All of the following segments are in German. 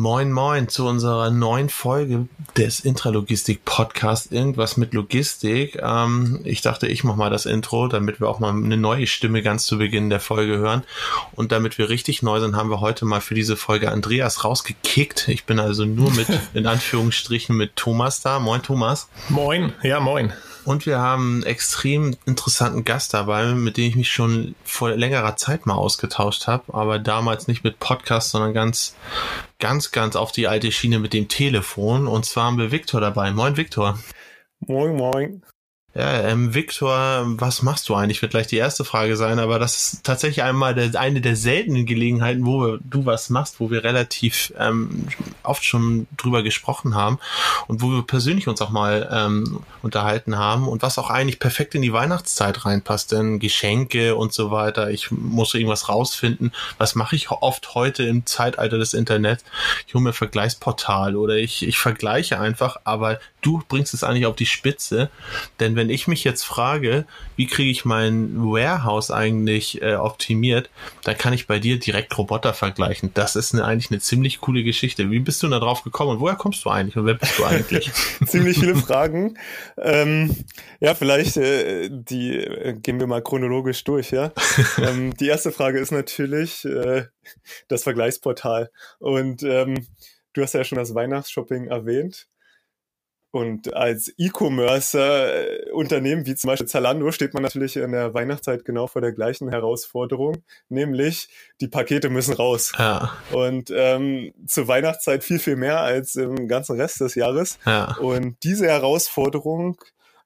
Moin Moin zu unserer neuen Folge des Intralogistik Podcast. Irgendwas mit Logistik. Ähm, ich dachte, ich mache mal das Intro, damit wir auch mal eine neue Stimme ganz zu Beginn der Folge hören. Und damit wir richtig neu sind, haben wir heute mal für diese Folge Andreas rausgekickt. Ich bin also nur mit, in Anführungsstrichen, mit Thomas da. Moin Thomas. Moin, ja moin. Und wir haben einen extrem interessanten Gast dabei, mit dem ich mich schon vor längerer Zeit mal ausgetauscht habe, aber damals nicht mit Podcast, sondern ganz, ganz, ganz auf die alte Schiene mit dem Telefon. Und zwar haben wir Viktor dabei. Moin, Viktor. Moin, moin. Ja, ähm, Viktor, was machst du eigentlich? Wird gleich die erste Frage sein, aber das ist tatsächlich einmal der, eine der seltenen Gelegenheiten, wo du was machst, wo wir relativ ähm, oft schon drüber gesprochen haben und wo wir persönlich uns auch mal ähm, unterhalten haben und was auch eigentlich perfekt in die Weihnachtszeit reinpasst, denn Geschenke und so weiter. Ich muss irgendwas rausfinden. Was mache ich oft heute im Zeitalter des Internets? Ich hole mir Vergleichsportal oder ich, ich vergleiche einfach, aber du bringst es eigentlich auf die Spitze, denn wenn ich mich jetzt frage, wie kriege ich mein Warehouse eigentlich äh, optimiert, dann kann ich bei dir direkt Roboter vergleichen. Das ist eine, eigentlich eine ziemlich coole Geschichte. Wie bist du da drauf gekommen und woher kommst du eigentlich und wer bist du eigentlich? ziemlich viele Fragen. Ähm, ja, vielleicht äh, die äh, gehen wir mal chronologisch durch. Ja, ähm, die erste Frage ist natürlich äh, das Vergleichsportal und ähm, Du hast ja schon das Weihnachtsshopping erwähnt. Und als E-Commerce-Unternehmen wie zum Beispiel Zalando steht man natürlich in der Weihnachtszeit genau vor der gleichen Herausforderung, nämlich die Pakete müssen raus. Ja. Und ähm, zur Weihnachtszeit viel, viel mehr als im ganzen Rest des Jahres. Ja. Und diese Herausforderung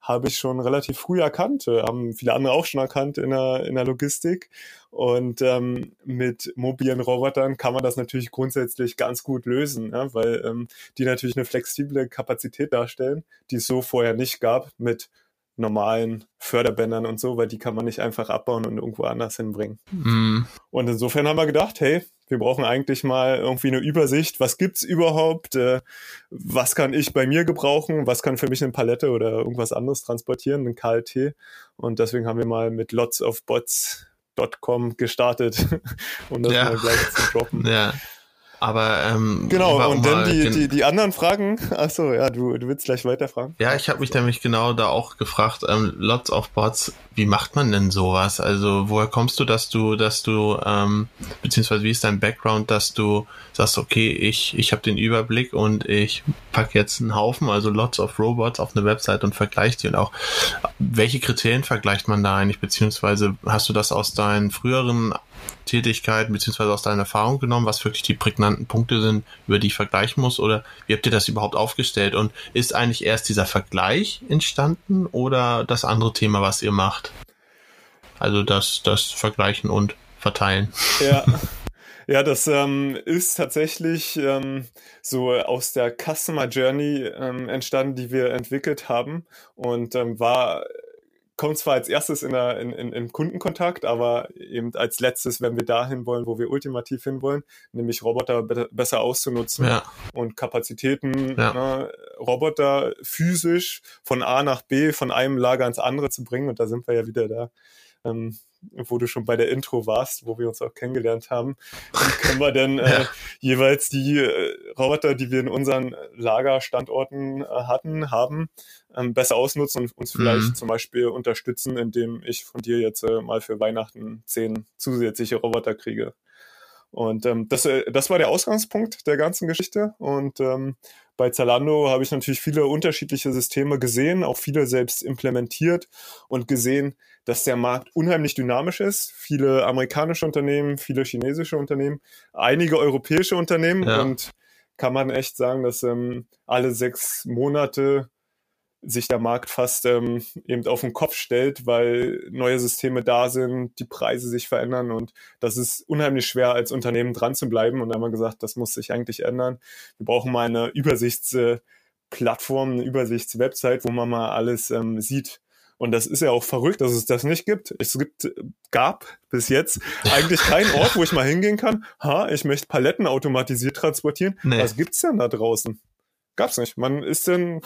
habe ich schon relativ früh erkannt, äh, haben viele andere auch schon erkannt in der, in der Logistik. Und ähm, mit mobilen Robotern kann man das natürlich grundsätzlich ganz gut lösen, ja, weil ähm, die natürlich eine flexible Kapazität darstellen, die es so vorher nicht gab mit normalen Förderbändern und so, weil die kann man nicht einfach abbauen und irgendwo anders hinbringen. Mm. Und insofern haben wir gedacht, hey, wir brauchen eigentlich mal irgendwie eine Übersicht. Was gibt's überhaupt? Äh, was kann ich bei mir gebrauchen? Was kann für mich eine Palette oder irgendwas anderes transportieren, ein KLT? Und deswegen haben wir mal mit Lots of Bots.com gestartet, um das ja. mal gleich zu droppen. Ja. Aber ähm, genau, und dann die, die, die anderen Fragen. Achso, ja, du, du willst gleich weiterfragen. Ja, ich habe mich nämlich genau da auch gefragt, ähm, Lots of Bots, wie macht man denn sowas? Also woher kommst du, dass du, dass du, ähm, beziehungsweise wie ist dein Background, dass du sagst, okay, ich, ich habe den Überblick und ich pack jetzt einen Haufen, also Lots of Robots auf eine Website und vergleiche die und auch, welche Kriterien vergleicht man da eigentlich, beziehungsweise hast du das aus deinen früheren Tätigkeit beziehungsweise aus deiner Erfahrung genommen, was wirklich die prägnanten Punkte sind, über die ich vergleichen muss? Oder wie habt ihr das überhaupt aufgestellt? Und ist eigentlich erst dieser Vergleich entstanden oder das andere Thema, was ihr macht? Also das, das Vergleichen und Verteilen. Ja. Ja, das ähm, ist tatsächlich ähm, so aus der Customer Journey ähm, entstanden, die wir entwickelt haben und ähm, war kommt zwar als erstes in, der, in, in, in Kundenkontakt, aber eben als letztes, wenn wir dahin wollen, wo wir ultimativ hinwollen, nämlich Roboter be besser auszunutzen ja. und Kapazitäten, ja. ne, Roboter physisch von A nach B, von einem Lager ins andere zu bringen. Und da sind wir ja wieder da. Ähm, wo du schon bei der Intro warst, wo wir uns auch kennengelernt haben, wie können wir denn äh, jeweils die äh, Roboter, die wir in unseren Lagerstandorten äh, hatten, haben, ähm, besser ausnutzen und uns vielleicht mhm. zum Beispiel unterstützen, indem ich von dir jetzt äh, mal für Weihnachten zehn zusätzliche Roboter kriege. Und ähm, das, äh, das war der Ausgangspunkt der ganzen Geschichte. Und ähm, bei Zalando habe ich natürlich viele unterschiedliche Systeme gesehen, auch viele selbst implementiert und gesehen, dass der Markt unheimlich dynamisch ist. Viele amerikanische Unternehmen, viele chinesische Unternehmen, einige europäische Unternehmen ja. und kann man echt sagen, dass ähm, alle sechs Monate sich der Markt fast ähm, eben auf den Kopf stellt, weil neue Systeme da sind, die Preise sich verändern und das ist unheimlich schwer als Unternehmen dran zu bleiben. Und da haben wir gesagt, das muss sich eigentlich ändern. Wir brauchen mal eine Übersichtsplattform, eine Übersichtswebsite, wo man mal alles ähm, sieht. Und das ist ja auch verrückt, dass es das nicht gibt. Es gibt, gab bis jetzt eigentlich keinen Ort, wo ich mal hingehen kann. Ha, ich möchte Paletten automatisiert transportieren. Nee. Was gibt's denn da draußen? Gab's nicht. Man ist denn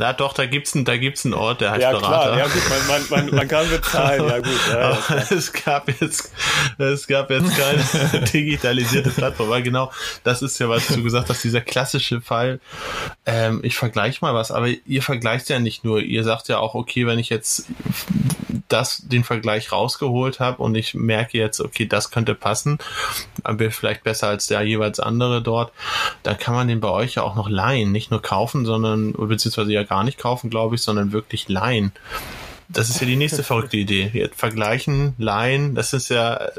na doch, da gibt's einen, da gibt's einen Ort, der heißt ja, Berater. Klar, ja gut, man, man, man, man kann bezahlen, ja gut. Ja, ja, es gab jetzt, es gab jetzt keine digitalisierte Plattform, weil genau, das ist ja, was du gesagt hast, dieser klassische Fall. Ähm, ich vergleiche mal was, aber ihr vergleicht ja nicht nur, ihr sagt ja auch, okay, wenn ich jetzt das, den Vergleich rausgeholt habe und ich merke jetzt, okay, das könnte passen, aber vielleicht besser als der jeweils andere dort, dann kann man den bei euch ja auch noch leihen, nicht nur kaufen, sondern, beziehungsweise ja gar nicht kaufen, glaube ich, sondern wirklich leihen. Das ist ja die nächste verrückte Idee. Jetzt vergleichen, leihen, das ist ja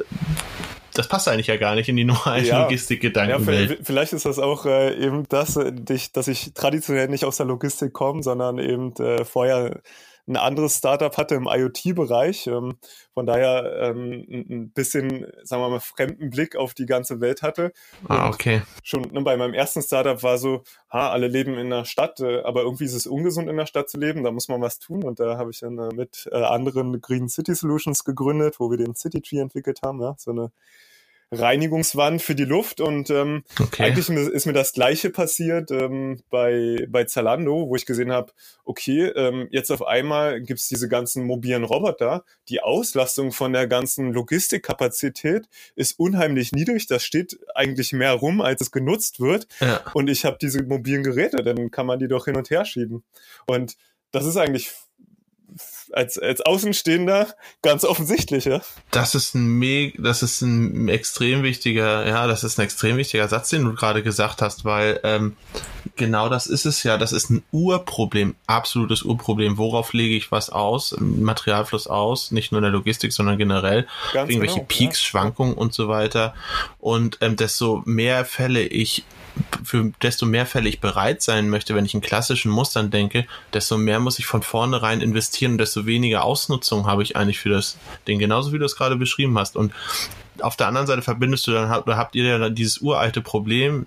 das passt eigentlich ja gar nicht in die normalen ja, Logistikgedankenwelt. Ja, vielleicht ist das auch äh, eben das, äh, dass ich traditionell nicht aus der Logistik komme, sondern eben äh, vorher ein anderes Startup hatte im IoT-Bereich. Ähm, von daher ähm, ein bisschen, sagen wir mal, fremden Blick auf die ganze Welt hatte. Ah, okay. Schon ne, bei meinem ersten Startup war so, ha, alle leben in der Stadt, äh, aber irgendwie ist es ungesund in der Stadt zu leben, da muss man was tun. Und da habe ich dann äh, mit äh, anderen Green City Solutions gegründet, wo wir den City Tree entwickelt haben, ja, so eine Reinigungswand für die Luft und ähm, okay. eigentlich ist mir das gleiche passiert ähm, bei, bei Zalando, wo ich gesehen habe, okay, ähm, jetzt auf einmal gibt's diese ganzen mobilen Roboter, die Auslastung von der ganzen Logistikkapazität ist unheimlich niedrig, das steht eigentlich mehr rum, als es genutzt wird ja. und ich habe diese mobilen Geräte, dann kann man die doch hin und her schieben und das ist eigentlich als, als Außenstehender ganz offensichtlich, ja. Das ist ein me das ist ein extrem wichtiger, ja, das ist ein extrem wichtiger Satz, den du gerade gesagt hast, weil ähm, genau das ist es ja. Das ist ein Urproblem, absolutes Urproblem. Worauf lege ich was aus? Materialfluss aus, nicht nur in der Logistik, sondern generell. Ganz irgendwelche genau, Peaks, ja. Schwankungen und so weiter. Und ähm, desto mehr Fälle ich für desto mehr Fälle ich bereit sein möchte, wenn ich in klassischen Mustern denke, desto mehr muss ich von vornherein investieren und desto weniger Ausnutzung habe ich eigentlich für das Ding, genauso wie du es gerade beschrieben hast. Und auf der anderen Seite verbindest du dann, oder habt ihr dann dieses uralte Problem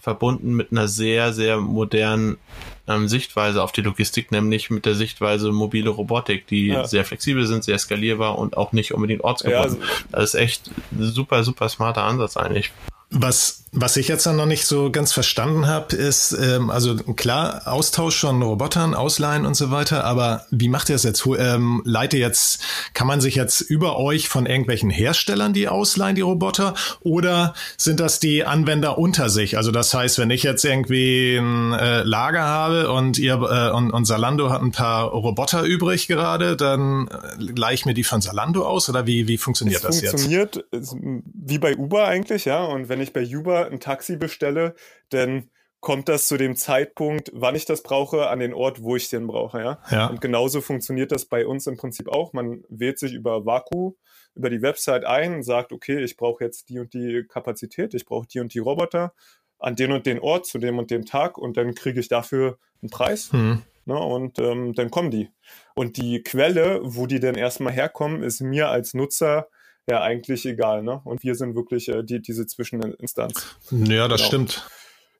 verbunden mit einer sehr, sehr modernen ähm, Sichtweise auf die Logistik, nämlich mit der Sichtweise mobile Robotik, die ja. sehr flexibel sind, sehr skalierbar und auch nicht unbedingt ortsgebunden. Ja, also das ist echt ein super, super smarter Ansatz eigentlich. Was, was ich jetzt dann noch nicht so ganz verstanden habe, ist, ähm, also klar, Austausch von Robotern, Ausleihen und so weiter, aber wie macht ihr das jetzt? Ähm, leite jetzt, kann man sich jetzt über euch von irgendwelchen Herstellern die ausleihen, die Roboter, oder sind das die Anwender unter sich? Also das heißt, wenn ich jetzt irgendwie ein äh, Lager habe und ihr äh, und, und Salando hat ein paar Roboter übrig gerade, dann äh, leihe ich mir die von Salando aus oder wie, wie funktioniert es das funktioniert jetzt? Funktioniert wie bei Uber eigentlich, ja, und wenn wenn ich bei Uber ein Taxi bestelle, dann kommt das zu dem Zeitpunkt, wann ich das brauche, an den Ort, wo ich den brauche, ja. ja. Und genauso funktioniert das bei uns im Prinzip auch. Man wählt sich über Vaku, über die Website ein und sagt, okay, ich brauche jetzt die und die Kapazität, ich brauche die und die Roboter an den und den Ort zu dem und dem Tag und dann kriege ich dafür einen Preis. Hm. Ne, und ähm, dann kommen die. Und die Quelle, wo die denn erstmal herkommen, ist mir als Nutzer ja eigentlich egal. Ne? Und wir sind wirklich äh, die, diese Zwischeninstanz. Ja, das genau. stimmt.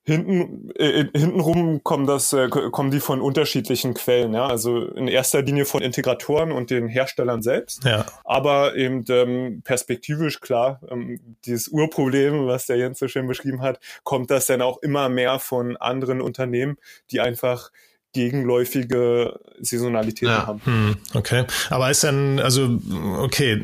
Hinten, äh, hintenrum kommen das, äh, kommen die von unterschiedlichen Quellen, ja. Also in erster Linie von Integratoren und den Herstellern selbst. Ja. Aber eben ähm, perspektivisch klar, ähm, dieses Urproblem, was der Jens so schön beschrieben hat, kommt das dann auch immer mehr von anderen Unternehmen, die einfach gegenläufige Saisonalitäten ja. haben. Hm, okay. Aber ist dann, also, okay,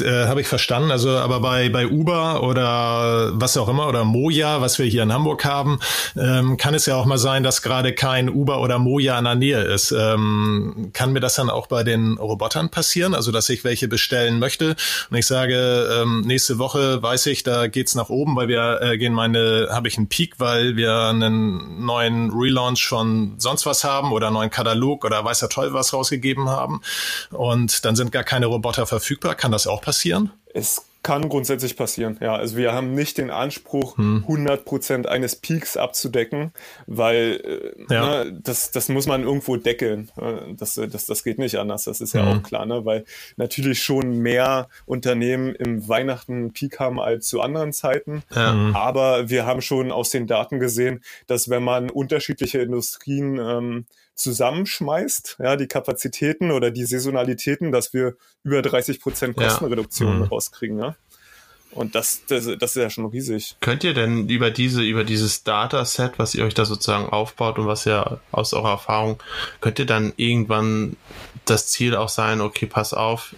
äh, habe ich verstanden. Also, aber bei, bei Uber oder was auch immer oder Moja, was wir hier in Hamburg haben, ähm, kann es ja auch mal sein, dass gerade kein Uber oder Moja in der Nähe ist. Ähm, kann mir das dann auch bei den Robotern passieren? Also, dass ich welche bestellen möchte und ich sage, ähm, nächste Woche weiß ich, da geht's nach oben, weil wir äh, gehen meine, habe ich einen Peak, weil wir einen neuen Relaunch von sonst was haben oder einen neuen Katalog oder weiß ja toll was rausgegeben haben und dann sind gar keine Roboter verfügbar. Kann das auch passieren? Es Kann grundsätzlich passieren, ja. Also wir haben nicht den Anspruch, hm. 100% eines Peaks abzudecken, weil äh, ja. ne, das, das muss man irgendwo deckeln. Äh, das, das, das geht nicht anders, das ist ja hm. auch klar, ne? weil natürlich schon mehr Unternehmen im Weihnachten Peak haben als zu anderen Zeiten. Ja. Hm. Aber wir haben schon aus den Daten gesehen, dass wenn man unterschiedliche Industrien ähm, zusammenschmeißt, ja, die Kapazitäten oder die Saisonalitäten, dass wir über 30 Prozent Kostenreduktion ja. mhm. rauskriegen, ja. Und das, das, das ist ja schon riesig. Könnt ihr denn über diese, über dieses Dataset, was ihr euch da sozusagen aufbaut und was ja aus eurer Erfahrung, könnt ihr dann irgendwann das Ziel auch sein, okay, pass auf,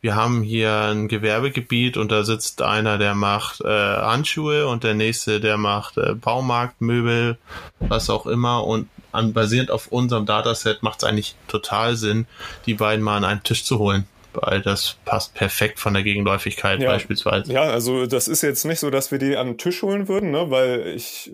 wir haben hier ein Gewerbegebiet und da sitzt einer, der macht äh, Handschuhe und der nächste, der macht äh, Baumarkt, Möbel, was auch immer und an, basierend auf unserem Dataset macht es eigentlich total Sinn, die beiden mal an einen Tisch zu holen weil das passt perfekt von der Gegenläufigkeit ja. beispielsweise. Ja, also das ist jetzt nicht so, dass wir die an den Tisch holen würden, ne, weil ich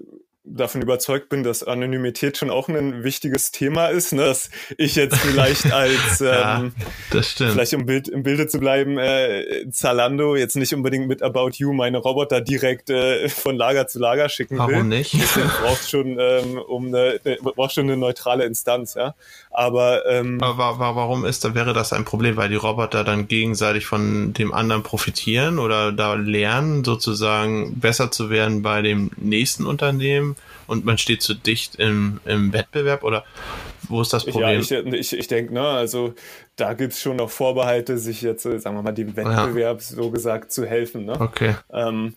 davon überzeugt bin, dass Anonymität schon auch ein wichtiges Thema ist, ne? dass ich jetzt vielleicht als, ähm, ja, vielleicht um Bild, im Bilde zu bleiben, äh, Zalando jetzt nicht unbedingt mit About You meine Roboter direkt äh, von Lager zu Lager schicken Warum will. Warum nicht? Braucht schon ähm, um eine, ne, braucht schon eine neutrale Instanz, ja. Aber, ähm, Aber warum ist da wäre das ein Problem, weil die Roboter dann gegenseitig von dem anderen profitieren oder da lernen, sozusagen besser zu werden bei dem nächsten Unternehmen? und man steht zu dicht im, im Wettbewerb oder wo ist das Problem? Ja, ich, ich, ich denke, ne, also da gibt es schon noch Vorbehalte, sich jetzt, sagen wir mal, dem Wettbewerb ja. so gesagt zu helfen. Ne? Okay. Ähm,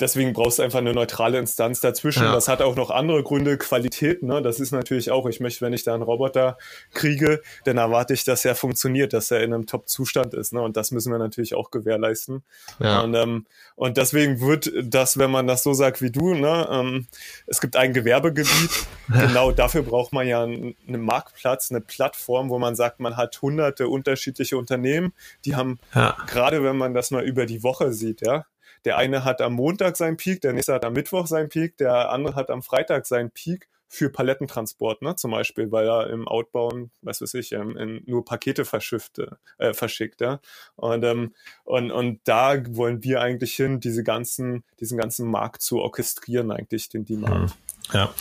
deswegen brauchst du einfach eine neutrale Instanz dazwischen. Ja. Das hat auch noch andere Gründe, Qualität. Ne? Das ist natürlich auch, ich möchte, wenn ich da einen Roboter kriege, dann erwarte ich, dass er funktioniert, dass er in einem Top-Zustand ist. Ne? Und das müssen wir natürlich auch gewährleisten. Ja. Und, ähm, und deswegen wird das, wenn man das so sagt wie du, ne, ähm, es gibt ein Gewerbegebiet, genau dafür braucht man ja einen, einen Marktplatz, eine Plattform, wo man sagt, man hat hunderte unterschiedliche Unternehmen, die haben, ja. gerade wenn man das mal über die Woche sieht, ja, der eine hat am Montag seinen Peak, der nächste hat am Mittwoch seinen Peak, der andere hat am Freitag seinen Peak für Palettentransport, ne, zum Beispiel, weil er im Outbound, was weiß ich, ähm, in, nur Pakete verschifft, äh, verschickt, ja. Und, ähm, und, und da wollen wir eigentlich hin, diese ganzen, diesen ganzen Markt zu orchestrieren, eigentlich, den Demand. Hm. Ja,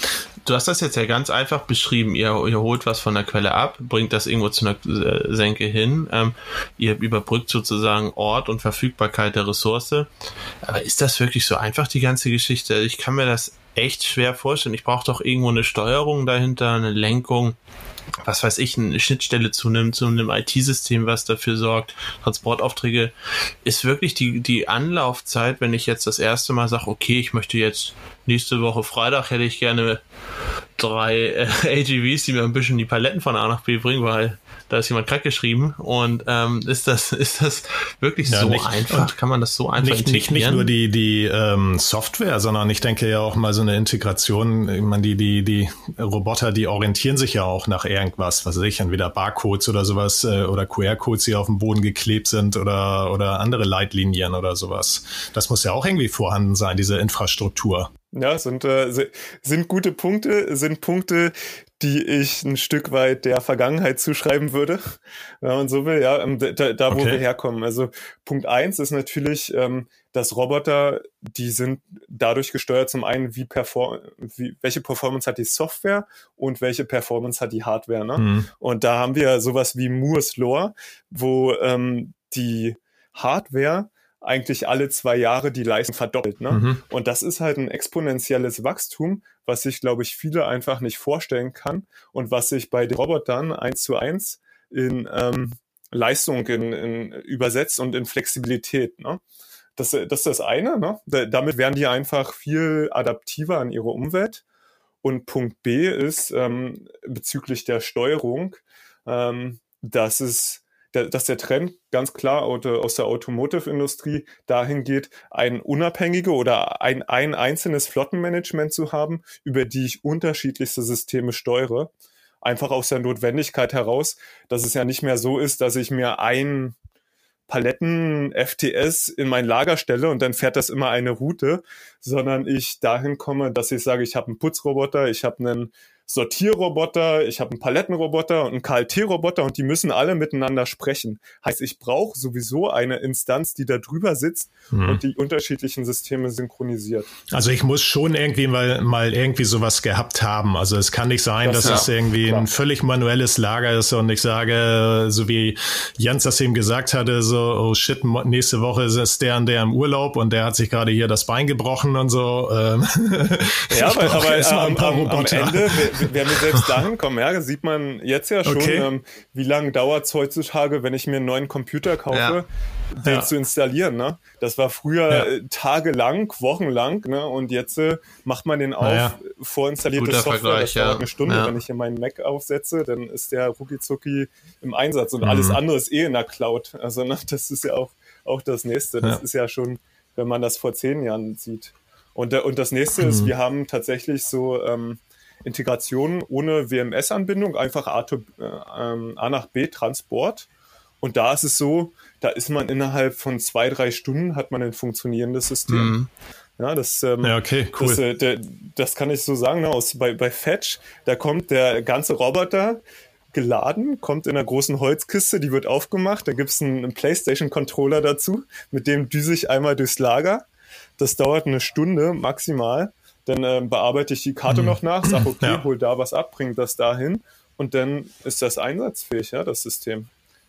du hast das jetzt ja ganz einfach beschrieben. Ihr, ihr holt was von der Quelle ab, bringt das irgendwo zu einer äh, Senke hin. Ähm, ihr überbrückt sozusagen Ort und Verfügbarkeit der Ressource. Aber ist das wirklich so einfach, die ganze Geschichte? Ich kann mir das echt schwer vorstellen. Ich brauche doch irgendwo eine Steuerung dahinter, eine Lenkung was weiß ich, eine Schnittstelle zu einem, zu einem IT-System, was dafür sorgt, Transportaufträge, ist wirklich die, die Anlaufzeit, wenn ich jetzt das erste Mal sage, okay, ich möchte jetzt nächste Woche Freitag hätte ich gerne drei äh, AGVs, die mir ein bisschen die Paletten von A nach B bringen, weil da ist jemand krank geschrieben und ähm, ist das ist das wirklich ja, so nicht, einfach? Kann man das so einfach nicht, integrieren? Nicht, nicht nur die die ähm, Software, sondern ich denke ja auch mal so eine Integration. Ich meine, die die die Roboter, die orientieren sich ja auch nach irgendwas, was weiß ich, entweder Barcodes oder sowas äh, oder QR-Codes, die auf dem Boden geklebt sind oder oder andere Leitlinien oder sowas. Das muss ja auch irgendwie vorhanden sein, diese Infrastruktur. Ja, sind, äh, sind gute Punkte, sind Punkte, die ich ein Stück weit der Vergangenheit zuschreiben würde, wenn man so will, ja, ähm, da, da wo okay. wir herkommen. Also Punkt eins ist natürlich, ähm, dass Roboter, die sind dadurch gesteuert, zum einen, wie perform wie, welche Performance hat die Software und welche Performance hat die Hardware. Ne? Mhm. Und da haben wir sowas wie Moore's Law, wo ähm, die Hardware eigentlich alle zwei Jahre die Leistung verdoppelt. Ne? Mhm. Und das ist halt ein exponentielles Wachstum, was sich, glaube ich, viele einfach nicht vorstellen kann und was sich bei den Robotern eins zu eins in ähm, Leistung in, in übersetzt und in Flexibilität. Ne? Das, das ist das eine. Ne? Da, damit werden die einfach viel adaptiver an ihre Umwelt. Und Punkt B ist ähm, bezüglich der Steuerung, ähm, dass es der, dass der Trend ganz klar aus der Automotive-Industrie dahin geht, ein unabhängige oder ein, ein einzelnes Flottenmanagement zu haben, über die ich unterschiedlichste Systeme steuere. Einfach aus der Notwendigkeit heraus, dass es ja nicht mehr so ist, dass ich mir ein Paletten FTS in mein Lager stelle und dann fährt das immer eine Route, sondern ich dahin komme, dass ich sage, ich habe einen Putzroboter, ich habe einen Sortierroboter, ich habe einen Palettenroboter und einen KLT-Roboter und die müssen alle miteinander sprechen. Heißt, ich brauche sowieso eine Instanz, die da drüber sitzt hm. und die unterschiedlichen Systeme synchronisiert. Also ich muss schon irgendwie mal, mal irgendwie sowas gehabt haben. Also es kann nicht sein, das, dass ja, es irgendwie klar. ein völlig manuelles Lager ist und ich sage, so wie Jens das eben gesagt hatte, so, oh shit, nächste Woche ist der und der im Urlaub und der hat sich gerade hier das Bein gebrochen und so. Ähm, ja, aber, aber am, am, am, Ende, wenn wir selbst dahin kommen, ja, sieht man jetzt ja schon, okay. ähm, wie lange dauert es heutzutage, wenn ich mir einen neuen Computer kaufe, ja. den ja. zu installieren. Ne? Das war früher ja. Äh, tagelang, wochenlang ne? und jetzt äh, macht man den auf, ja. vorinstallierte Guter Software, Vergleich, das dauert eine Stunde. Wenn ich hier meinen Mac aufsetze, dann ist der rucki im Einsatz und mhm. alles andere ist eh in der Cloud. Also ne, das ist ja auch, auch das Nächste. Das ist ja schon, wenn man das vor zehn Jahren sieht. Und, und das nächste mhm. ist, wir haben tatsächlich so ähm, Integration ohne WMS-Anbindung, einfach A, to, äh, ähm, A nach B Transport. Und da ist es so, da ist man innerhalb von zwei, drei Stunden hat man ein funktionierendes System. Mhm. Ja, das, ähm, ja, okay, cool. Das, äh, der, das kann ich so sagen, ne, aus, bei, bei Fetch, da kommt der ganze Roboter geladen, kommt in einer großen Holzkiste, die wird aufgemacht, da gibt's einen, einen Playstation-Controller dazu, mit dem düse ich einmal durchs Lager. Das dauert eine Stunde maximal. Dann äh, bearbeite ich die Karte mhm. noch nach, sage, okay, ja. hol da was ab, bring das dahin und dann ist das einsatzfähig, ja, das System.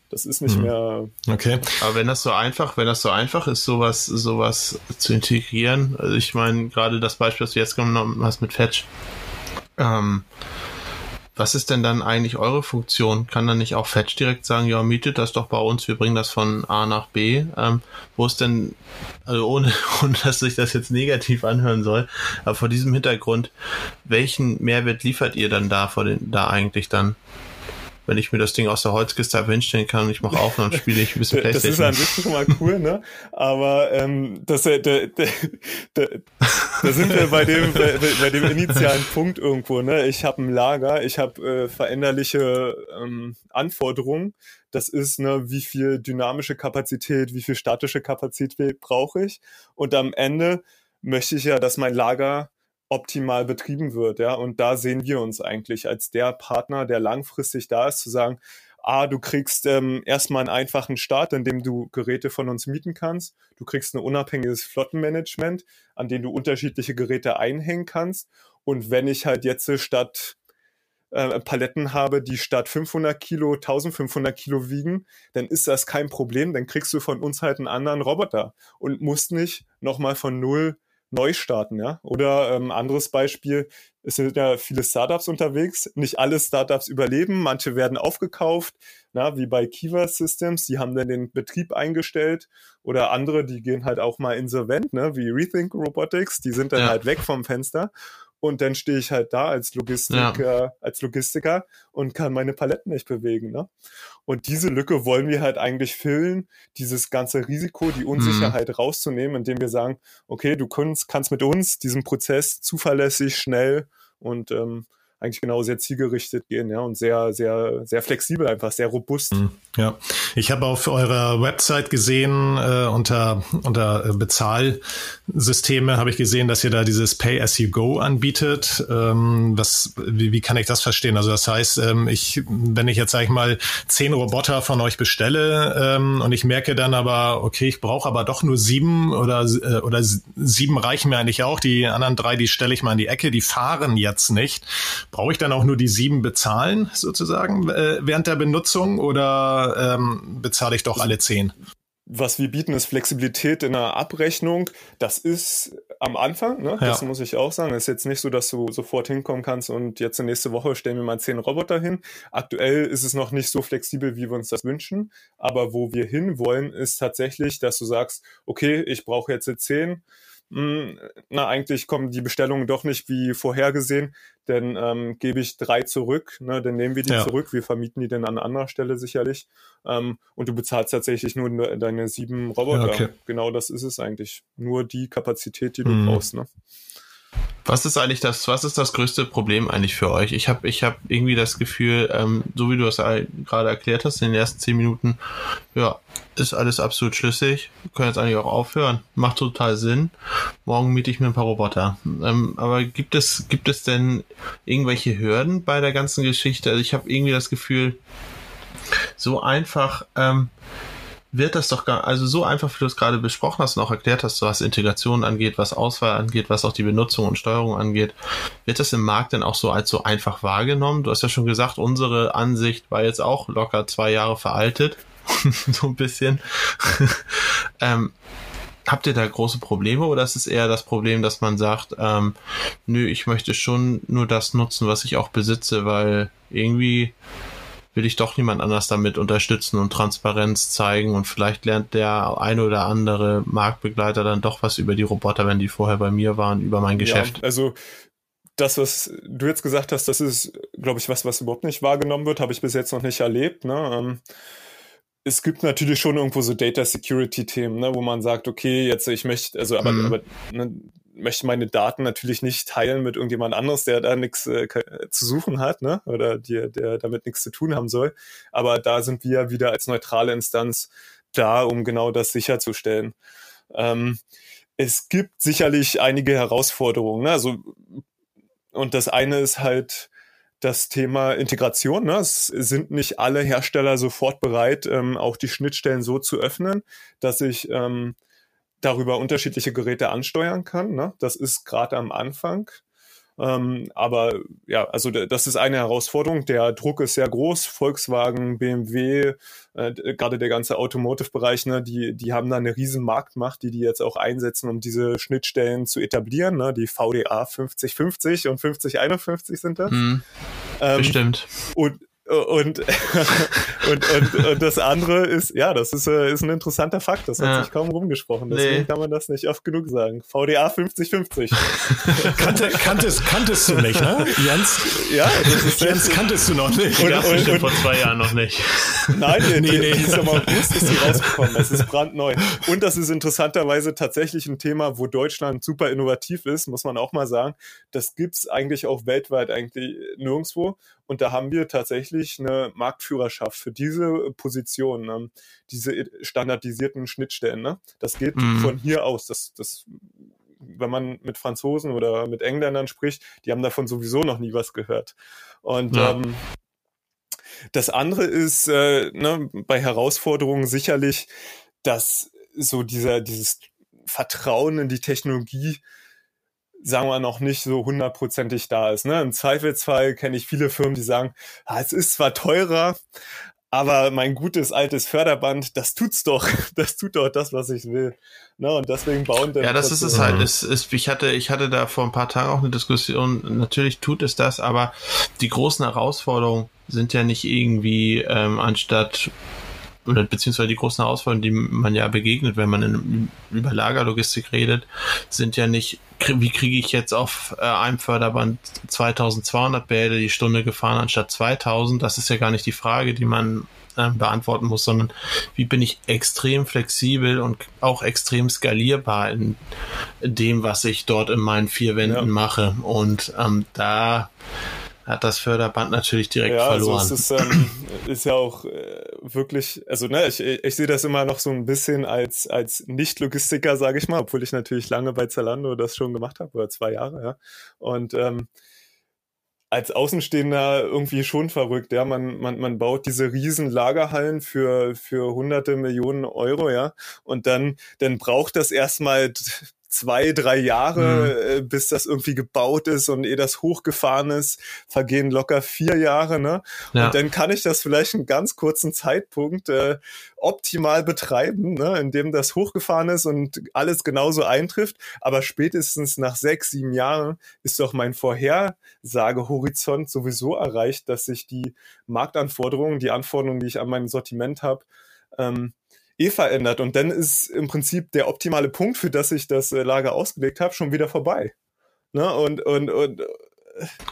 Das ist nicht mhm. mehr. Okay. Aber wenn das so einfach, wenn das so einfach ist, sowas, sowas zu integrieren, also ich meine, gerade das Beispiel, das du jetzt genommen hast mit Fetch, ähm, was ist denn dann eigentlich eure Funktion? Kann dann nicht auch Fetch direkt sagen, ja, mietet das doch bei uns, wir bringen das von A nach B? Ähm, wo ist denn, also ohne, ohne dass sich das jetzt negativ anhören soll, aber vor diesem Hintergrund, welchen Mehrwert liefert ihr dann da vor den, da eigentlich dann? Wenn ich mir das Ding aus der Holzkiste einfach hinstellen kann und ich mache auf und dann spiele ich ein bisschen Playstation. Das ist an sich schon mal cool, ne? Aber ähm, das, äh, da, da, da, da sind wir bei dem, bei, bei dem initialen Punkt irgendwo, ne? Ich habe ein Lager, ich habe äh, veränderliche ähm, Anforderungen. Das ist, ne, wie viel dynamische Kapazität, wie viel statische Kapazität brauche ich. Und am Ende möchte ich ja, dass mein Lager optimal betrieben wird, ja. Und da sehen wir uns eigentlich als der Partner, der langfristig da ist, zu sagen, ah, du kriegst ähm, erstmal einen einfachen Start, in dem du Geräte von uns mieten kannst. Du kriegst ein unabhängiges Flottenmanagement, an dem du unterschiedliche Geräte einhängen kannst. Und wenn ich halt jetzt statt äh, Paletten habe, die statt 500 Kilo 1500 Kilo wiegen, dann ist das kein Problem. Dann kriegst du von uns halt einen anderen Roboter und musst nicht nochmal von null neu starten, ja. Oder ähm, anderes Beispiel, es sind ja viele Startups unterwegs. Nicht alle Startups überleben, manche werden aufgekauft, na, wie bei Kiva Systems, die haben dann den Betrieb eingestellt. Oder andere, die gehen halt auch mal insolvent, ne, wie Rethink Robotics, die sind dann ja. halt weg vom Fenster und dann stehe ich halt da als Logistiker, ja. als Logistiker und kann meine Paletten nicht bewegen. Ne? Und diese Lücke wollen wir halt eigentlich füllen, dieses ganze Risiko, die Unsicherheit mhm. rauszunehmen, indem wir sagen, okay, du kannst, kannst mit uns diesen Prozess zuverlässig, schnell und ähm, eigentlich genau sehr zielgerichtet gehen, ja, und sehr, sehr, sehr flexibel einfach, sehr robust. Hm, ja, ich habe auf eurer Website gesehen, äh, unter, unter Bezahlsysteme habe ich gesehen, dass ihr da dieses Pay as you go anbietet. Ähm, was, wie, wie kann ich das verstehen? Also das heißt, ähm, ich, wenn ich jetzt, sage ich mal, zehn Roboter von euch bestelle ähm, und ich merke dann aber, okay, ich brauche aber doch nur sieben oder, äh, oder sieben reichen mir eigentlich auch, die anderen drei, die stelle ich mal in die Ecke, die fahren jetzt nicht Brauche ich dann auch nur die sieben bezahlen sozusagen äh, während der Benutzung oder ähm, bezahle ich doch alle zehn? was wir bieten, ist Flexibilität in der Abrechnung. Das ist am Anfang, ne? das ja. muss ich auch sagen. Es ist jetzt nicht so, dass du sofort hinkommen kannst und jetzt nächste Woche stellen wir mal zehn Roboter hin. Aktuell ist es noch nicht so flexibel, wie wir uns das wünschen. Aber wo wir hinwollen, ist tatsächlich, dass du sagst, okay, ich brauche jetzt zehn na, eigentlich kommen die Bestellungen doch nicht wie vorhergesehen, denn ähm, gebe ich drei zurück, ne, dann nehmen wir die ja. zurück, wir vermieten die dann an anderer Stelle sicherlich ähm, und du bezahlst tatsächlich nur deine sieben Roboter. Ja, okay. Genau das ist es eigentlich. Nur die Kapazität, die du mhm. brauchst. Ne? Was ist eigentlich das, was ist das größte Problem eigentlich für euch? Ich habe ich hab irgendwie das Gefühl, ähm, so wie du es gerade erklärt hast in den ersten zehn Minuten, ja, ist alles absolut schlüssig. Wir können jetzt eigentlich auch aufhören. Macht total Sinn. Morgen miete ich mir ein paar Roboter. Ähm, aber gibt es, gibt es denn irgendwelche Hürden bei der ganzen Geschichte? Also ich habe irgendwie das Gefühl, so einfach, ähm, wird das doch gar, also so einfach, wie du es gerade besprochen hast und auch erklärt hast, was Integration angeht, was Auswahl angeht, was auch die Benutzung und Steuerung angeht, wird das im Markt denn auch so als so einfach wahrgenommen? Du hast ja schon gesagt, unsere Ansicht war jetzt auch locker zwei Jahre veraltet, so ein bisschen. ähm, habt ihr da große Probleme oder ist es eher das Problem, dass man sagt, ähm, nö, ich möchte schon nur das nutzen, was ich auch besitze, weil irgendwie will ich doch niemand anders damit unterstützen und Transparenz zeigen und vielleicht lernt der eine oder andere Marktbegleiter dann doch was über die Roboter, wenn die vorher bei mir waren, über mein Geschäft. Ja, also das, was du jetzt gesagt hast, das ist, glaube ich, was, was überhaupt nicht wahrgenommen wird, habe ich bis jetzt noch nicht erlebt. Ne? Ähm, es gibt natürlich schon irgendwo so Data Security Themen, ne, wo man sagt, okay, jetzt ich möchte, also aber, mhm. aber ne, möchte meine Daten natürlich nicht teilen mit irgendjemand anderes, der da nichts äh, zu suchen hat, ne? Oder die, der damit nichts zu tun haben soll. Aber da sind wir wieder als neutrale Instanz da, um genau das sicherzustellen. Ähm, es gibt sicherlich einige Herausforderungen. Ne? Also, und das eine ist halt das Thema Integration. Ne? Es sind nicht alle Hersteller sofort bereit, ähm, auch die Schnittstellen so zu öffnen, dass ich ähm, darüber unterschiedliche Geräte ansteuern kann. Ne? Das ist gerade am Anfang. Ähm, aber ja, also das ist eine Herausforderung. Der Druck ist sehr groß. Volkswagen, BMW, äh, gerade der ganze Automotive-Bereich, ne, die, die haben da eine riesen Marktmacht, die die jetzt auch einsetzen, um diese Schnittstellen zu etablieren. Ne? Die VDA 5050 und 5051 sind das. Mhm. Ähm, Bestimmt. Und und, und, und, und das andere ist, ja, das ist, äh, ist ein interessanter Fakt. Das hat ja. sich kaum rumgesprochen. Deswegen nee. kann man das nicht oft genug sagen. VDA 50-50. Kannte, kanntest, kanntest du nicht, ne? Jens? Ja, das ist Jens kanntest du noch nicht. Und, und, und, vor zwei Jahren noch nicht. Nein, nee, nee, nee. die ist im August ist sie rausgekommen. Das ist brandneu. Und das ist interessanterweise tatsächlich ein Thema, wo Deutschland super innovativ ist, muss man auch mal sagen. Das gibt's eigentlich auch weltweit eigentlich nirgendwo. Und da haben wir tatsächlich eine Marktführerschaft für diese Position, ne? diese standardisierten Schnittstellen. Ne? Das geht mhm. von hier aus. Das, das, wenn man mit Franzosen oder mit Engländern spricht, die haben davon sowieso noch nie was gehört. Und ja. ähm, das andere ist äh, ne, bei Herausforderungen sicherlich, dass so dieser dieses Vertrauen in die Technologie sagen wir noch nicht so hundertprozentig da ist. Ne? Im Zweifelsfall kenne ich viele Firmen, die sagen, ah, es ist zwar teurer, aber mein gutes altes Förderband, das tut's doch. Das tut doch das, was ich will. Ne? Und deswegen bauen dann. Ja, das ist es halt. Es ist, ich hatte, ich hatte da vor ein paar Tagen auch eine Diskussion. Natürlich tut es das, aber die großen Herausforderungen sind ja nicht irgendwie ähm, anstatt oder beziehungsweise die großen Herausforderungen, die man ja begegnet, wenn man in, über Lagerlogistik redet, sind ja nicht, wie kriege ich jetzt auf äh, einem Förderband 2200 Bälle die Stunde gefahren anstatt 2000? Das ist ja gar nicht die Frage, die man äh, beantworten muss, sondern wie bin ich extrem flexibel und auch extrem skalierbar in dem, was ich dort in meinen vier Wänden ja. mache. Und ähm, da hat das Förderband natürlich direkt ja, also verloren. Also es ist, ähm, ist ja auch äh, wirklich, also ne, ich, ich sehe das immer noch so ein bisschen als als Nicht-Logistiker, sage ich mal, obwohl ich natürlich lange bei Zalando das schon gemacht habe, oder zwei Jahre, ja. Und ähm, als Außenstehender irgendwie schon verrückt, ja. Man, man, man baut diese riesen Lagerhallen für, für hunderte Millionen Euro, ja. Und dann, dann braucht das erstmal zwei, drei Jahre, mhm. bis das irgendwie gebaut ist und eh das hochgefahren ist, vergehen locker vier Jahre, ne? Ja. Und dann kann ich das vielleicht einen ganz kurzen Zeitpunkt äh, optimal betreiben, ne? indem das hochgefahren ist und alles genauso eintrifft. Aber spätestens nach sechs, sieben Jahren ist doch mein Vorhersagehorizont sowieso erreicht, dass sich die Marktanforderungen, die Anforderungen, die ich an mein Sortiment habe, ähm, eh verändert. Und dann ist im Prinzip der optimale Punkt, für das ich das äh, Lager ausgelegt habe, schon wieder vorbei. Ne? Und, und, und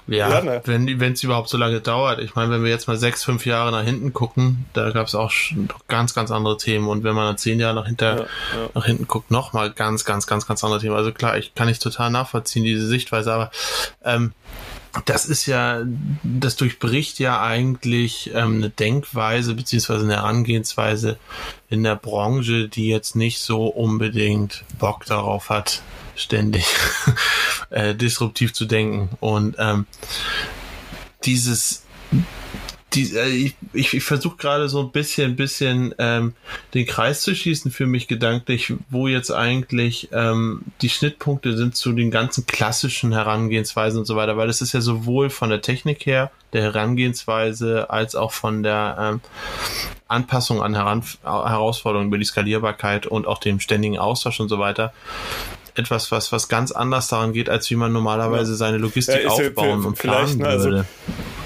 Ja, ja wenn es überhaupt so lange dauert. Ich meine, wenn wir jetzt mal sechs, fünf Jahre nach hinten gucken, da gab es auch schon ganz, ganz andere Themen. Und wenn man dann zehn Jahre nach, hinter, ja, ja. nach hinten guckt, nochmal ganz, ganz, ganz, ganz andere Themen. Also klar, ich kann nicht total nachvollziehen, diese Sichtweise, aber ähm, das ist ja, das durchbricht ja eigentlich ähm, eine Denkweise beziehungsweise eine Herangehensweise in der Branche, die jetzt nicht so unbedingt Bock darauf hat, ständig äh, disruptiv zu denken. Und ähm, dieses die, äh, ich, ich, ich versuche gerade so ein bisschen, bisschen ähm, den Kreis zu schießen für mich gedanklich, wo jetzt eigentlich ähm, die Schnittpunkte sind zu den ganzen klassischen Herangehensweisen und so weiter, weil es ist ja sowohl von der Technik her, der Herangehensweise, als auch von der ähm, Anpassung an Heran Herausforderungen über die Skalierbarkeit und auch dem ständigen Austausch und so weiter etwas, was, was ganz anders daran geht, als wie man normalerweise seine Logistik ja, aufbauen ja, und planen ne, also würde. Also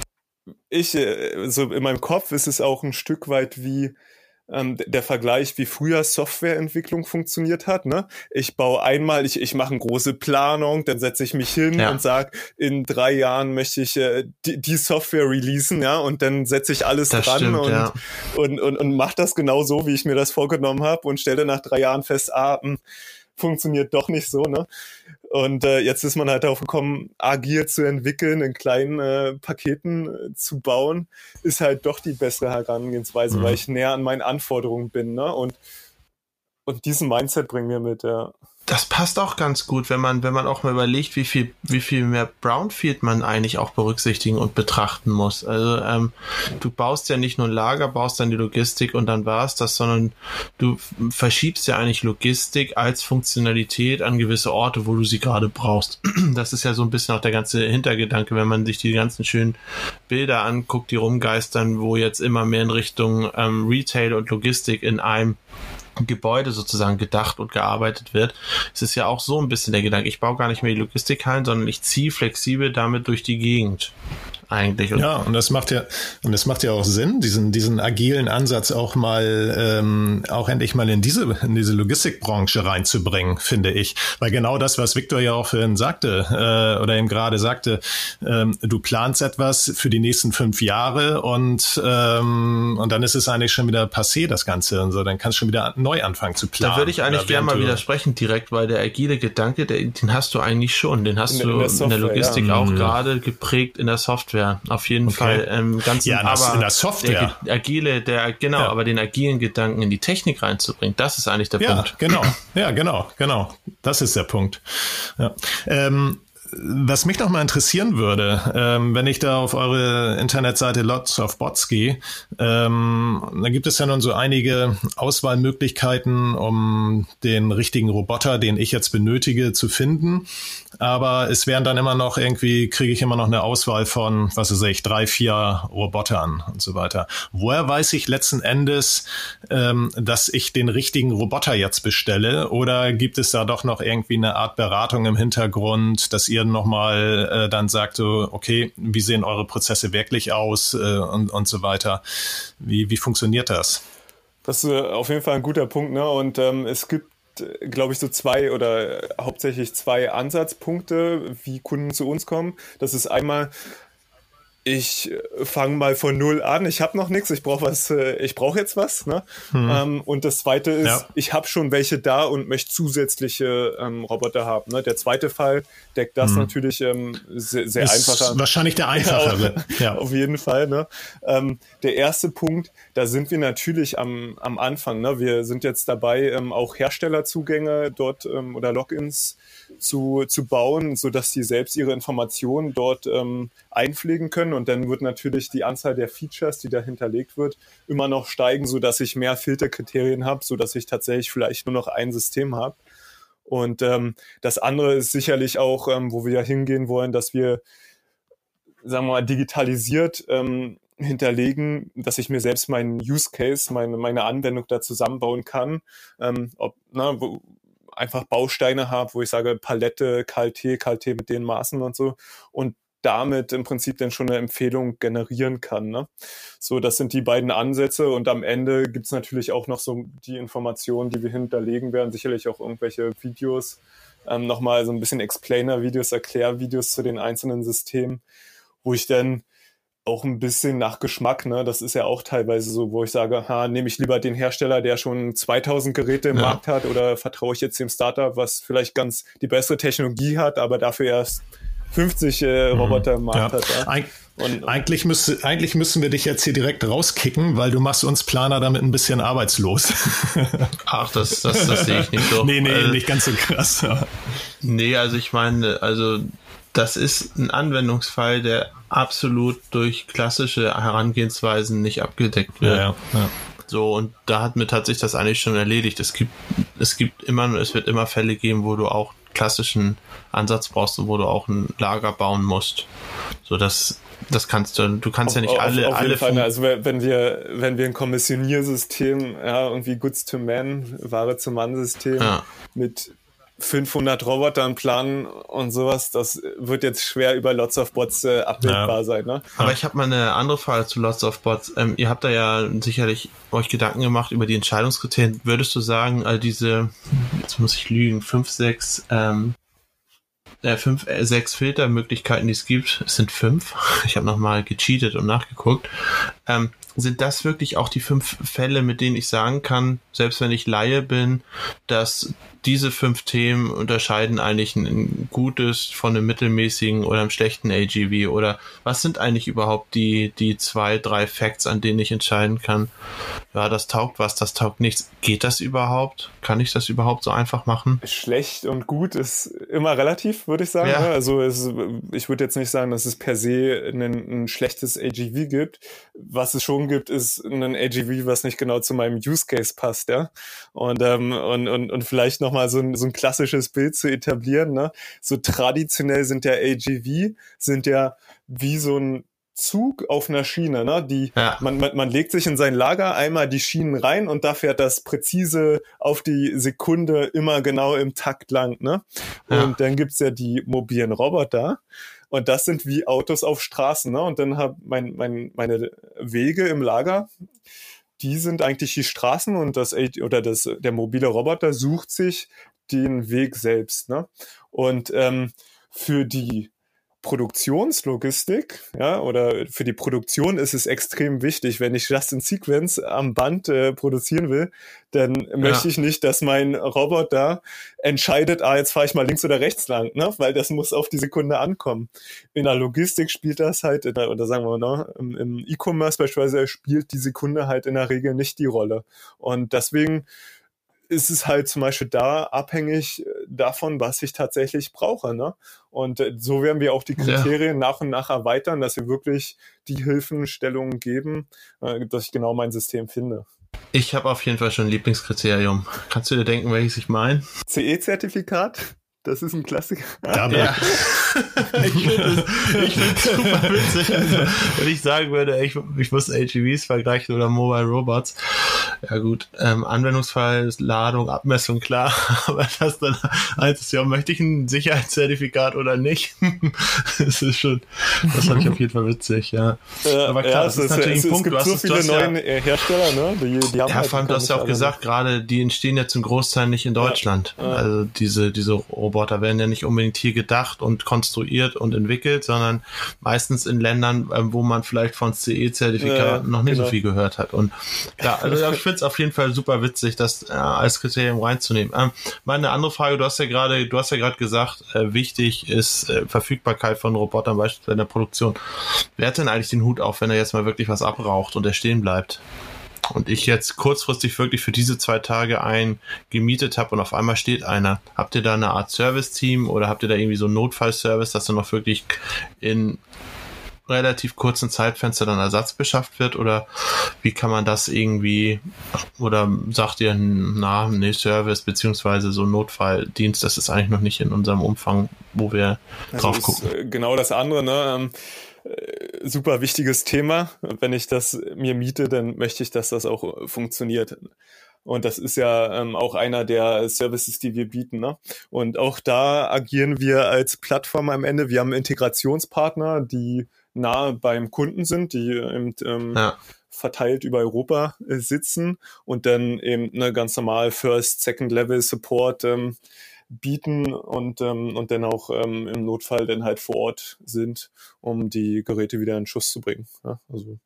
ich, äh, so in meinem Kopf ist es auch ein Stück weit wie ähm, der Vergleich, wie früher Softwareentwicklung funktioniert hat. Ne? Ich baue einmal, ich, ich mache eine große Planung, dann setze ich mich hin ja. und sage, in drei Jahren möchte ich äh, die, die, Software releasen, ja, und dann setze ich alles das dran stimmt, und, ja. und, und, und mache das genau so, wie ich mir das vorgenommen habe und stelle nach drei Jahren fest, ah, mh, hm, funktioniert doch nicht so, ne? Und äh, jetzt ist man halt darauf gekommen, agil zu entwickeln, in kleinen äh, Paketen äh, zu bauen, ist halt doch die bessere Herangehensweise, mhm. weil ich näher an meinen Anforderungen bin, ne? Und, und diesen Mindset bringen wir mit, ja das passt auch ganz gut, wenn man, wenn man auch mal überlegt, wie viel, wie viel mehr Brownfield man eigentlich auch berücksichtigen und betrachten muss. Also ähm, du baust ja nicht nur ein Lager, baust dann die Logistik und dann war es das, sondern du verschiebst ja eigentlich Logistik als Funktionalität an gewisse Orte, wo du sie gerade brauchst. Das ist ja so ein bisschen auch der ganze Hintergedanke, wenn man sich die ganzen schönen Bilder anguckt, die rumgeistern, wo jetzt immer mehr in Richtung ähm, Retail und Logistik in einem Gebäude sozusagen gedacht und gearbeitet wird. Es ist ja auch so ein bisschen der Gedanke, ich baue gar nicht mehr die Logistikhallen, sondern ich ziehe flexibel damit durch die Gegend eigentlich. Und ja, und das macht ja, und das macht ja auch Sinn, diesen, diesen agilen Ansatz auch mal, ähm, auch endlich mal in diese, in diese Logistikbranche reinzubringen, finde ich. Weil genau das, was Victor ja auch vorhin sagte, äh, oder eben gerade sagte, ähm, du planst etwas für die nächsten fünf Jahre und, ähm, und dann ist es eigentlich schon wieder passé, das Ganze und so. Dann kannst du schon wieder neu anfangen zu planen. Da würde ich eigentlich gerne mal widersprechen direkt, weil der agile Gedanke, der, den hast du eigentlich schon. Den hast in, du in der, Software, in der Logistik ja. auch mhm. gerade geprägt in der Software. Software, auf jeden okay. Fall. Ähm, ganz ja, aber in der Software. Der agile, der, genau, ja. aber den agilen Gedanken in die Technik reinzubringen, das ist eigentlich der ja, Punkt. Genau, ja, genau, genau. Das ist der Punkt. Ja. Ähm, was mich noch mal interessieren würde, ähm, wenn ich da auf eure Internetseite Lots of Bots gehe, ähm, da gibt es ja nun so einige Auswahlmöglichkeiten, um den richtigen Roboter, den ich jetzt benötige, zu finden. Aber es wären dann immer noch irgendwie, kriege ich immer noch eine Auswahl von, was weiß ich, drei, vier Robotern und so weiter. Woher weiß ich letzten Endes, ähm, dass ich den richtigen Roboter jetzt bestelle? Oder gibt es da doch noch irgendwie eine Art Beratung im Hintergrund, dass ihr ihr nochmal äh, dann sagt, so, okay, wie sehen eure Prozesse wirklich aus äh, und, und so weiter. Wie, wie funktioniert das? Das ist äh, auf jeden Fall ein guter Punkt, ne? Und ähm, es gibt glaube ich, so zwei oder hauptsächlich zwei Ansatzpunkte, wie Kunden zu uns kommen. Das ist einmal ich äh, fange mal von null an. Ich habe noch nichts. Ich brauche was. Äh, ich brauche jetzt was. Ne? Hm. Ähm, und das Zweite ist, ja. ich habe schon welche da und möchte zusätzliche ähm, Roboter haben. Ne? Der zweite Fall deckt das hm. natürlich ähm, sehr, sehr ist einfacher. Wahrscheinlich der einfachere. ja. Auf jeden Fall. Ne? Ähm, der erste Punkt, da sind wir natürlich am, am Anfang. Ne? Wir sind jetzt dabei, ähm, auch Herstellerzugänge dort ähm, oder Logins zu, zu bauen, so dass die selbst ihre Informationen dort ähm, einpflegen können und dann wird natürlich die Anzahl der Features, die da hinterlegt wird, immer noch steigen, so dass ich mehr Filterkriterien habe, so dass ich tatsächlich vielleicht nur noch ein System habe. Und ähm, das andere ist sicherlich auch, ähm, wo wir ja hingehen wollen, dass wir, sagen wir mal, digitalisiert ähm, hinterlegen, dass ich mir selbst meinen Use Case, meine, meine Anwendung da zusammenbauen kann. Ähm, ob, na, wo, einfach Bausteine habe, wo ich sage Palette, KLT, KLT mit den Maßen und so und damit im Prinzip dann schon eine Empfehlung generieren kann. Ne? So, das sind die beiden Ansätze und am Ende gibt's natürlich auch noch so die Informationen, die wir hinterlegen werden, sicherlich auch irgendwelche Videos, ähm, nochmal so ein bisschen Explainer-Videos, Erklärvideos zu den einzelnen Systemen, wo ich dann auch ein bisschen nach Geschmack, ne? Das ist ja auch teilweise so, wo ich sage, ha, nehme ich lieber den Hersteller, der schon 2000 Geräte im ja. Markt hat, oder vertraue ich jetzt dem Startup, was vielleicht ganz die bessere Technologie hat, aber dafür erst 50 äh, mhm. Roboter im Markt ja. hat. Ja? Eig und, eigentlich, müsste, eigentlich müssen wir dich jetzt hier direkt rauskicken, weil du machst uns Planer damit ein bisschen arbeitslos. Ach, das, das, das sehe ich nicht so. nee, nee, also, nicht ganz so krass. Nee, also ich meine, also das ist ein Anwendungsfall, der absolut durch klassische Herangehensweisen nicht abgedeckt wird. Ja, ja. So, und da hat mir tatsächlich das eigentlich schon erledigt. Es gibt, es gibt immer, es wird immer Fälle geben, wo du auch klassischen Ansatz brauchst und wo du auch ein Lager bauen musst. So, das, das kannst du, du kannst auf, ja nicht alle, auf, auf alle. Fall, also wenn wir, wenn wir ein Kommissioniersystem, ja, irgendwie Goods to Man, Ware zum Mann-System ja. mit 500 Robotern planen und sowas, das wird jetzt schwer über Lots of Bots äh, abbildbar ja. sein. Ne? Aber ich habe mal eine andere Frage zu Lots of Bots. Ähm, ihr habt da ja sicherlich euch Gedanken gemacht über die Entscheidungskriterien. Würdest du sagen, all diese, jetzt muss ich lügen, fünf, sechs ähm, äh, fünf, äh, sechs Filtermöglichkeiten, die es gibt, es sind fünf. Ich habe nochmal gecheatet und nachgeguckt. Ähm, sind das wirklich auch die fünf Fälle, mit denen ich sagen kann, selbst wenn ich Laie bin, dass diese fünf Themen unterscheiden eigentlich ein gutes von einem mittelmäßigen oder einem schlechten AGV oder was sind eigentlich überhaupt die, die zwei, drei Facts, an denen ich entscheiden kann, ja, das taugt was, das taugt nichts. Geht das überhaupt? Kann ich das überhaupt so einfach machen? Schlecht und gut ist immer relativ, würde ich sagen. Ja. Ne? Also es, ich würde jetzt nicht sagen, dass es per se ein, ein schlechtes AGV gibt. Was es schon gibt, ist ein AGV, was nicht genau zu meinem Use Case passt, ja. Und, ähm, und, und, und vielleicht noch nochmal so ein, so ein klassisches Bild zu etablieren. Ne? So traditionell sind der AGV, sind ja wie so ein Zug auf einer Schiene, ne? Die ja. man, man, man legt sich in sein Lager einmal die Schienen rein und da fährt das präzise auf die Sekunde immer genau im Takt lang, ne? Ja. Und dann gibt's ja die mobilen Roboter und das sind wie Autos auf Straßen, ne? Und dann hab mein, mein, meine Wege im Lager, die sind eigentlich die Straßen und das oder das der mobile Roboter sucht sich den Weg selbst. Ne? Und ähm, für die Produktionslogistik, ja, oder für die Produktion ist es extrem wichtig. Wenn ich Just in Sequence am Band äh, produzieren will, dann ja. möchte ich nicht, dass mein Roboter entscheidet, ah, jetzt fahre ich mal links oder rechts lang, ne? Weil das muss auf die Sekunde ankommen. In der Logistik spielt das halt, der, oder sagen wir mal, ne, im, im E-Commerce beispielsweise spielt die Sekunde halt in der Regel nicht die Rolle. Und deswegen ist es halt zum Beispiel da abhängig äh, davon, was ich tatsächlich brauche. Ne? Und äh, so werden wir auch die Kriterien ja. nach und nach erweitern, dass wir wirklich die Hilfenstellungen geben, äh, dass ich genau mein System finde. Ich habe auf jeden Fall schon ein Lieblingskriterium. Kannst du dir denken, welches ich meine? CE-Zertifikat? Das ist ein Klassiker. Ja. Ich finde es super witzig. Also, wenn ich sagen würde, ich, ich muss HEVs vergleichen oder Mobile Robots. Ja gut, ähm, Anwendungsfall, Ladung, Abmessung, klar. Aber das dann eins ist, ja, möchte ich ein Sicherheitszertifikat oder nicht? das ist schon, das fand ich auf jeden Fall witzig, ja. Äh, Aber klar, ja, das ist, natürlich es, ein Punkt. Es gibt so viele neue ja, Hersteller, ne? Die, die haben ja, halt vor allem, du hast ja auch gesagt, gerade die entstehen ja zum Großteil nicht in Deutschland. Ja, also diese, diese Roboter werden ja nicht unbedingt hier gedacht und konstruiert und entwickelt, sondern meistens in Ländern, ähm, wo man vielleicht von CE-Zertifikaten ja, noch nicht genau. so viel gehört hat. Und ja, also ich finde es auf jeden Fall super witzig, das äh, als Kriterium reinzunehmen. Ähm, meine andere Frage, du hast ja gerade, du hast ja gerade gesagt, äh, wichtig ist äh, Verfügbarkeit von Robotern, beispielsweise in der Produktion. Wer hat denn eigentlich den Hut auf, wenn er jetzt mal wirklich was abraucht und er stehen bleibt? Und ich jetzt kurzfristig wirklich für diese zwei Tage einen gemietet habe und auf einmal steht einer, habt ihr da eine Art Service-Team oder habt ihr da irgendwie so einen Notfallservice, dass dann noch wirklich in relativ kurzen Zeitfenster dann Ersatz beschafft wird oder wie kann man das irgendwie oder sagt ihr, na, nee, Service beziehungsweise so Notfalldienst, das ist eigentlich noch nicht in unserem Umfang, wo wir also drauf gucken. Äh, genau das andere, ne? Super wichtiges Thema. Wenn ich das mir miete, dann möchte ich, dass das auch funktioniert. Und das ist ja ähm, auch einer der Services, die wir bieten. Ne? Und auch da agieren wir als Plattform am Ende. Wir haben Integrationspartner, die nahe beim Kunden sind, die eben, ähm, ja. verteilt über Europa äh, sitzen und dann eben eine ganz normal First, Second Level Support ähm, bieten und, ähm, und dann auch ähm, im Notfall dann halt vor Ort sind, um die Geräte wieder in Schuss zu bringen. Ja, also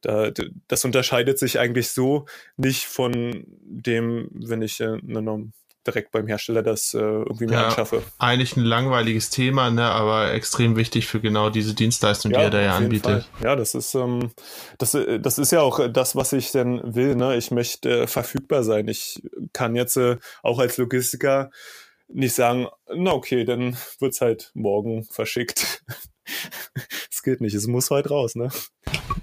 da, das unterscheidet sich eigentlich so nicht von dem, wenn ich äh, eine direkt beim Hersteller das äh, irgendwie mehr ja, anschaffe. Eigentlich ein langweiliges Thema, ne, aber extrem wichtig für genau diese Dienstleistung, ja, die er da ja anbietet. Fall. Ja, das ist, ähm, das, äh, das ist ja auch das, was ich denn will. Ne? Ich möchte äh, verfügbar sein. Ich kann jetzt äh, auch als Logistiker nicht sagen, na okay, dann wird's halt morgen verschickt. Es geht nicht, es muss halt raus, ne?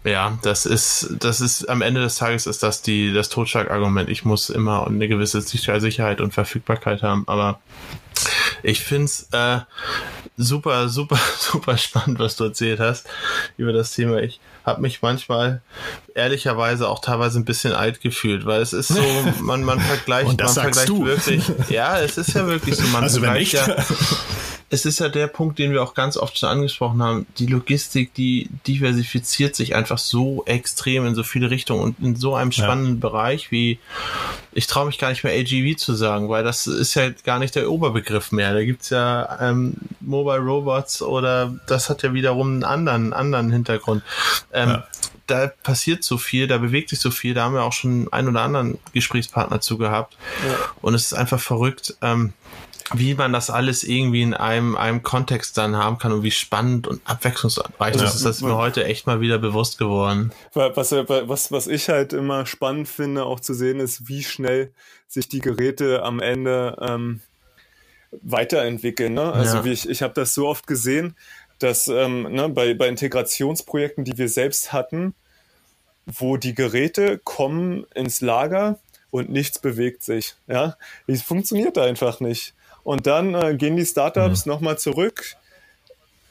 Ja, das ist, das ist am Ende des Tages ist das die, das Totschlagargument. Ich muss immer eine gewisse Sicherheit und Verfügbarkeit haben, aber ich find's äh, super, super, super spannend, was du erzählt hast über das Thema. Ich habe mich manchmal ehrlicherweise auch teilweise ein bisschen alt gefühlt, weil es ist so, man, man vergleicht, man vergleicht du. wirklich. Ja, es ist ja wirklich so, man also vergleicht wenn ja es ist ja der Punkt, den wir auch ganz oft schon angesprochen haben. Die Logistik, die diversifiziert sich einfach so extrem in so viele Richtungen und in so einem spannenden ja. Bereich wie, ich traue mich gar nicht mehr AGV zu sagen, weil das ist ja gar nicht der Oberbegriff mehr. Da gibt's ja ähm, Mobile Robots oder das hat ja wiederum einen anderen, anderen Hintergrund. Ähm, ja da passiert so viel, da bewegt sich so viel, da haben wir auch schon einen oder anderen Gesprächspartner zu gehabt. Ja. Und es ist einfach verrückt. Ähm, wie man das alles irgendwie in einem, einem Kontext dann haben kann und wie spannend und abwechslungsreich das ist, das ist mir heute echt mal wieder bewusst geworden. Was, was, was ich halt immer spannend finde, auch zu sehen, ist, wie schnell sich die Geräte am Ende ähm, weiterentwickeln. Ne? Also ja. wie ich, ich habe das so oft gesehen, dass ähm, ne, bei, bei Integrationsprojekten, die wir selbst hatten, wo die Geräte kommen ins Lager und nichts bewegt sich. Ja, es funktioniert einfach nicht. Und dann äh, gehen die Startups mhm. nochmal zurück,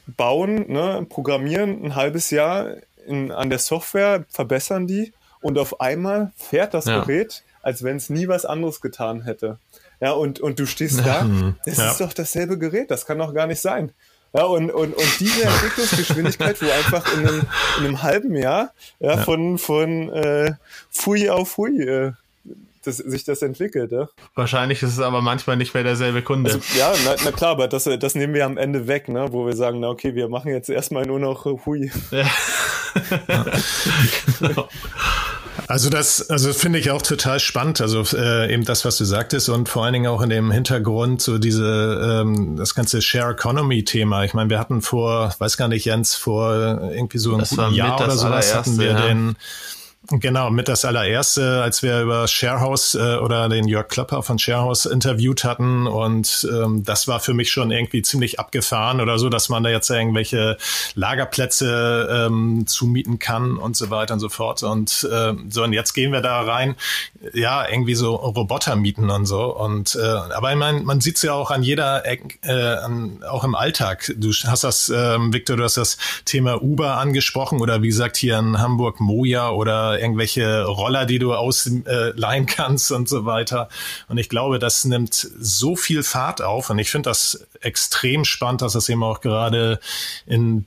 bauen, ne, programmieren ein halbes Jahr in, an der Software, verbessern die und auf einmal fährt das ja. Gerät, als wenn es nie was anderes getan hätte. Ja, und, und du stehst da, das ja. ist doch dasselbe Gerät, das kann doch gar nicht sein. Ja, und, und, und diese Entwicklungsgeschwindigkeit, wo einfach in einem, in einem halben Jahr ja, ja. von, von äh, Fui auf Fui äh, das, sich das entwickelt. Ja? Wahrscheinlich ist es aber manchmal nicht mehr derselbe Kunde. Also, ja, na, na, klar, aber das, das nehmen wir am Ende weg, ne? wo wir sagen, na okay, wir machen jetzt erstmal nur noch Hui. Ja. genau. Also das, also finde ich auch total spannend. Also äh, eben das, was du sagtest und vor allen Dingen auch in dem Hintergrund so diese ähm, das ganze Share Economy Thema. Ich meine, wir hatten vor, weiß gar nicht, Jens, vor irgendwie so ein Jahr oder sowas hatten wir ja. den Genau, mit das allererste, als wir über Sharehouse äh, oder den Jörg Klapper von Sharehouse interviewt hatten. Und ähm, das war für mich schon irgendwie ziemlich abgefahren oder so, dass man da jetzt irgendwelche Lagerplätze ähm, zumieten kann und so weiter und so fort. Und äh, so und jetzt gehen wir da rein, ja irgendwie so Roboter mieten und so. Und äh, aber ich meine, man sieht's ja auch an jeder Eck, äh, an, auch im Alltag. Du hast das, ähm, Victor, du hast das Thema Uber angesprochen oder wie gesagt hier in Hamburg Moja oder irgendwelche Roller, die du ausleihen kannst und so weiter. Und ich glaube, das nimmt so viel Fahrt auf und ich finde das extrem spannend, dass das eben auch gerade in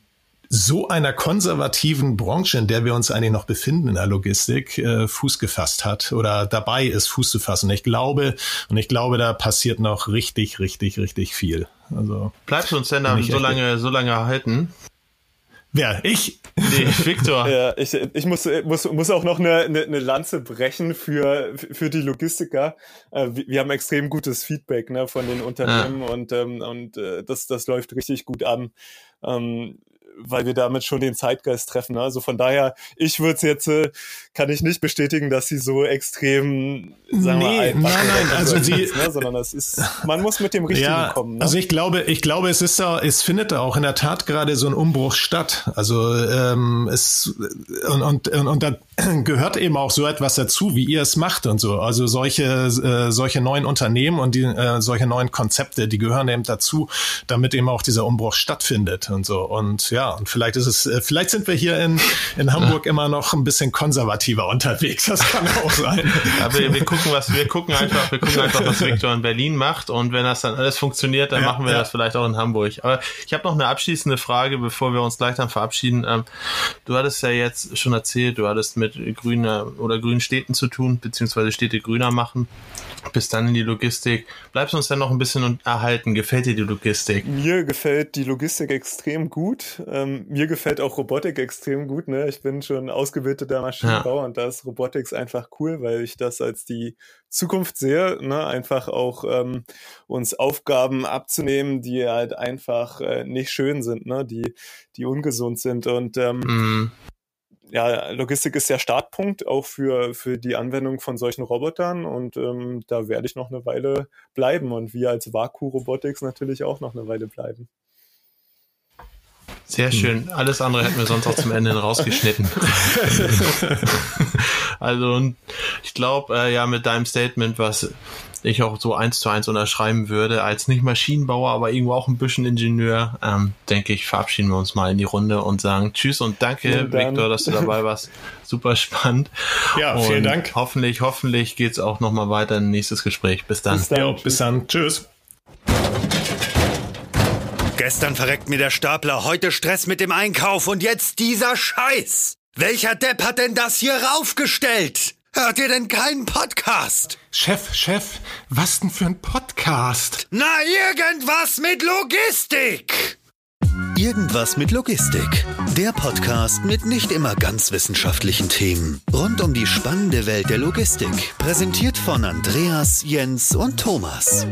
so einer konservativen Branche, in der wir uns eigentlich noch befinden in der Logistik, äh, Fuß gefasst hat oder dabei ist, Fuß zu fassen. Ich glaube, und ich glaube, da passiert noch richtig, richtig, richtig viel. Also bleibst du uns denn dann so lange, so lange halten? Wer? Ich? Nee, Victor. ja, ich, ich muss, muss, muss auch noch eine, eine, eine Lanze brechen für, für die Logistiker. Äh, wir haben extrem gutes Feedback ne, von den Unternehmen ja. und, ähm, und äh, das, das läuft richtig gut an. Ähm, weil wir damit schon den Zeitgeist treffen. Ne? Also von daher, ich würde es jetzt, äh, kann ich nicht bestätigen, dass sie so extrem, sagen nee, wir, nein, nein, also sie, ist, ne? sondern es ist, man muss mit dem Richtigen ja, kommen. Ne? Also ich glaube, ich glaube, es ist da, es findet da auch in der Tat gerade so ein Umbruch statt. Also ähm, es und, und, und, und da gehört eben auch so etwas dazu, wie ihr es macht und so. Also solche äh, solche neuen Unternehmen und die äh, solche neuen Konzepte, die gehören eben dazu, damit eben auch dieser Umbruch stattfindet und so. Und ja, und vielleicht ist es, äh, vielleicht sind wir hier in, in Hamburg immer noch ein bisschen konservativer unterwegs. Das kann auch sein. Ja, wir, wir gucken, was, wir gucken einfach, wir gucken einfach, was Victor in Berlin macht. Und wenn das dann alles funktioniert, dann ja, machen wir ja. das vielleicht auch in Hamburg. Aber ich habe noch eine abschließende Frage, bevor wir uns gleich dann verabschieden. Ähm, du hattest ja jetzt schon erzählt, du hattest mit mit grüner oder grünen Städten zu tun, beziehungsweise Städte grüner machen bis dann in die Logistik. Bleibst du uns dann noch ein bisschen erhalten? Gefällt dir die Logistik? Mir gefällt die Logistik extrem gut. Ähm, mir gefällt auch Robotik extrem gut. Ne? Ich bin schon ausgebildeter Maschinenbauer ja. und da ist Robotics einfach cool, weil ich das als die Zukunft sehe. Ne? Einfach auch ähm, uns Aufgaben abzunehmen, die halt einfach äh, nicht schön sind, ne? die, die ungesund sind. Und ähm, mm ja, Logistik ist der Startpunkt auch für, für die Anwendung von solchen Robotern und ähm, da werde ich noch eine Weile bleiben und wir als Vaku Robotics natürlich auch noch eine Weile bleiben. Sehr schön. Alles andere hätten wir sonst auch zum Ende rausgeschnitten. also, ich glaube, äh, ja, mit deinem Statement, was ich auch so eins zu eins unterschreiben würde, als nicht Maschinenbauer, aber irgendwo auch ein bisschen Ingenieur, ähm, denke ich, verabschieden wir uns mal in die Runde und sagen Tschüss und danke, Victor, dass du dabei warst. Super spannend. Ja, und vielen Dank. Hoffentlich, hoffentlich geht's auch nochmal weiter in nächstes Gespräch. Bis dann. Bis dann. Jo, bis dann. Tschüss. Gestern verreckt mir der Stapler, heute Stress mit dem Einkauf und jetzt dieser Scheiß. Welcher Depp hat denn das hier raufgestellt? Hört ihr denn keinen Podcast? Chef, Chef, was denn für ein Podcast? Na, irgendwas mit Logistik! Irgendwas mit Logistik. Der Podcast mit nicht immer ganz wissenschaftlichen Themen. Rund um die spannende Welt der Logistik. Präsentiert von Andreas, Jens und Thomas.